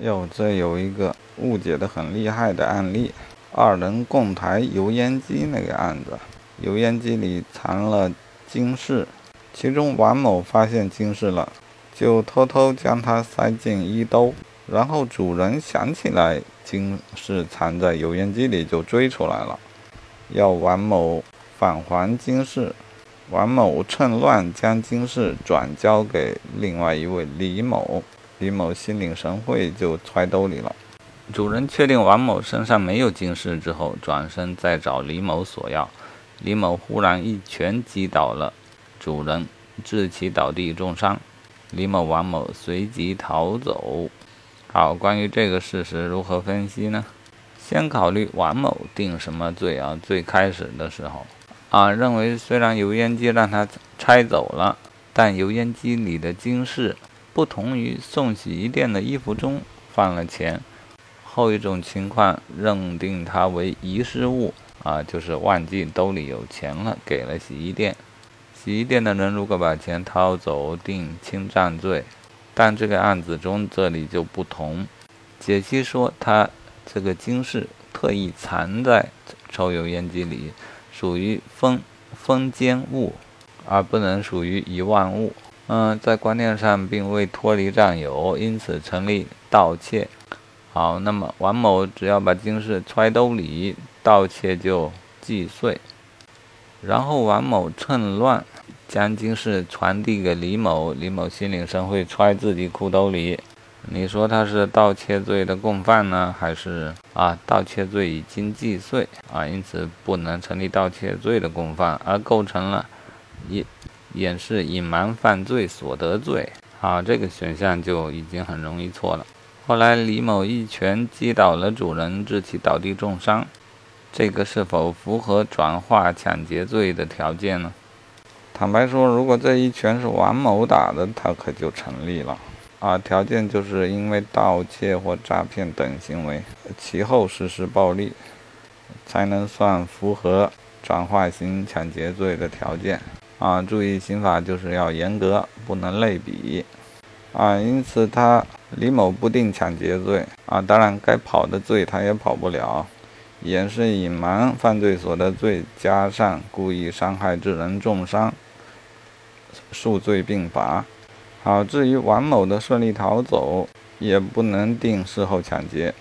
哟，这有一个误解的很厉害的案例：二人共抬油烟机那个案子，油烟机里藏了金饰，其中王某发现金饰了，就偷偷将它塞进衣兜，然后主人想起来金饰藏在油烟机里，就追出来了，要王某返还金饰。王某趁乱将金饰转交给另外一位李某。李某心领神会，就揣兜里了。主人确定王某身上没有金饰之后，转身再找李某索要。李某忽然一拳击倒了主人，致其倒地重伤。李某、王某随即逃走。好，关于这个事实如何分析呢？先考虑王某定什么罪啊？最开始的时候啊，认为虽然油烟机让他拆走了，但油烟机里的金饰。不同于送洗衣店的衣服中放了钱，后一种情况认定它为遗失物啊，就是忘记兜里有钱了，给了洗衣店。洗衣店的人如果把钱掏走，定侵占罪。但这个案子中这里就不同，解析说他这个金饰特意藏在抽油烟机里，属于封封缄物，而不能属于遗忘物。嗯，在观念上并未脱离占有，因此成立盗窃。好，那么王某只要把金饰揣兜里，盗窃就既遂。然后王某趁乱将金饰传递给李某，李某心领神会揣自己裤兜里。你说他是盗窃罪的共犯呢，还是啊盗窃罪已经既遂啊，因此不能成立盗窃罪的共犯，而构成了一。掩饰隐瞒犯罪所得罪，好，这个选项就已经很容易错了。后来李某一拳击倒了主人，致其倒地重伤，这个是否符合转化抢劫罪的条件呢？坦白说，如果这一拳是王某打的，他可就成立了。啊，条件就是因为盗窃或诈骗等行为，其后实施暴力，才能算符合转化型抢劫罪的条件。啊，注意刑法就是要严格，不能类比。啊，因此他李某不定抢劫罪。啊，当然该跑的罪他也跑不了，掩饰隐瞒犯罪所得罪加上故意伤害致人重伤，数罪并罚。好，至于王某的顺利逃走，也不能定事后抢劫。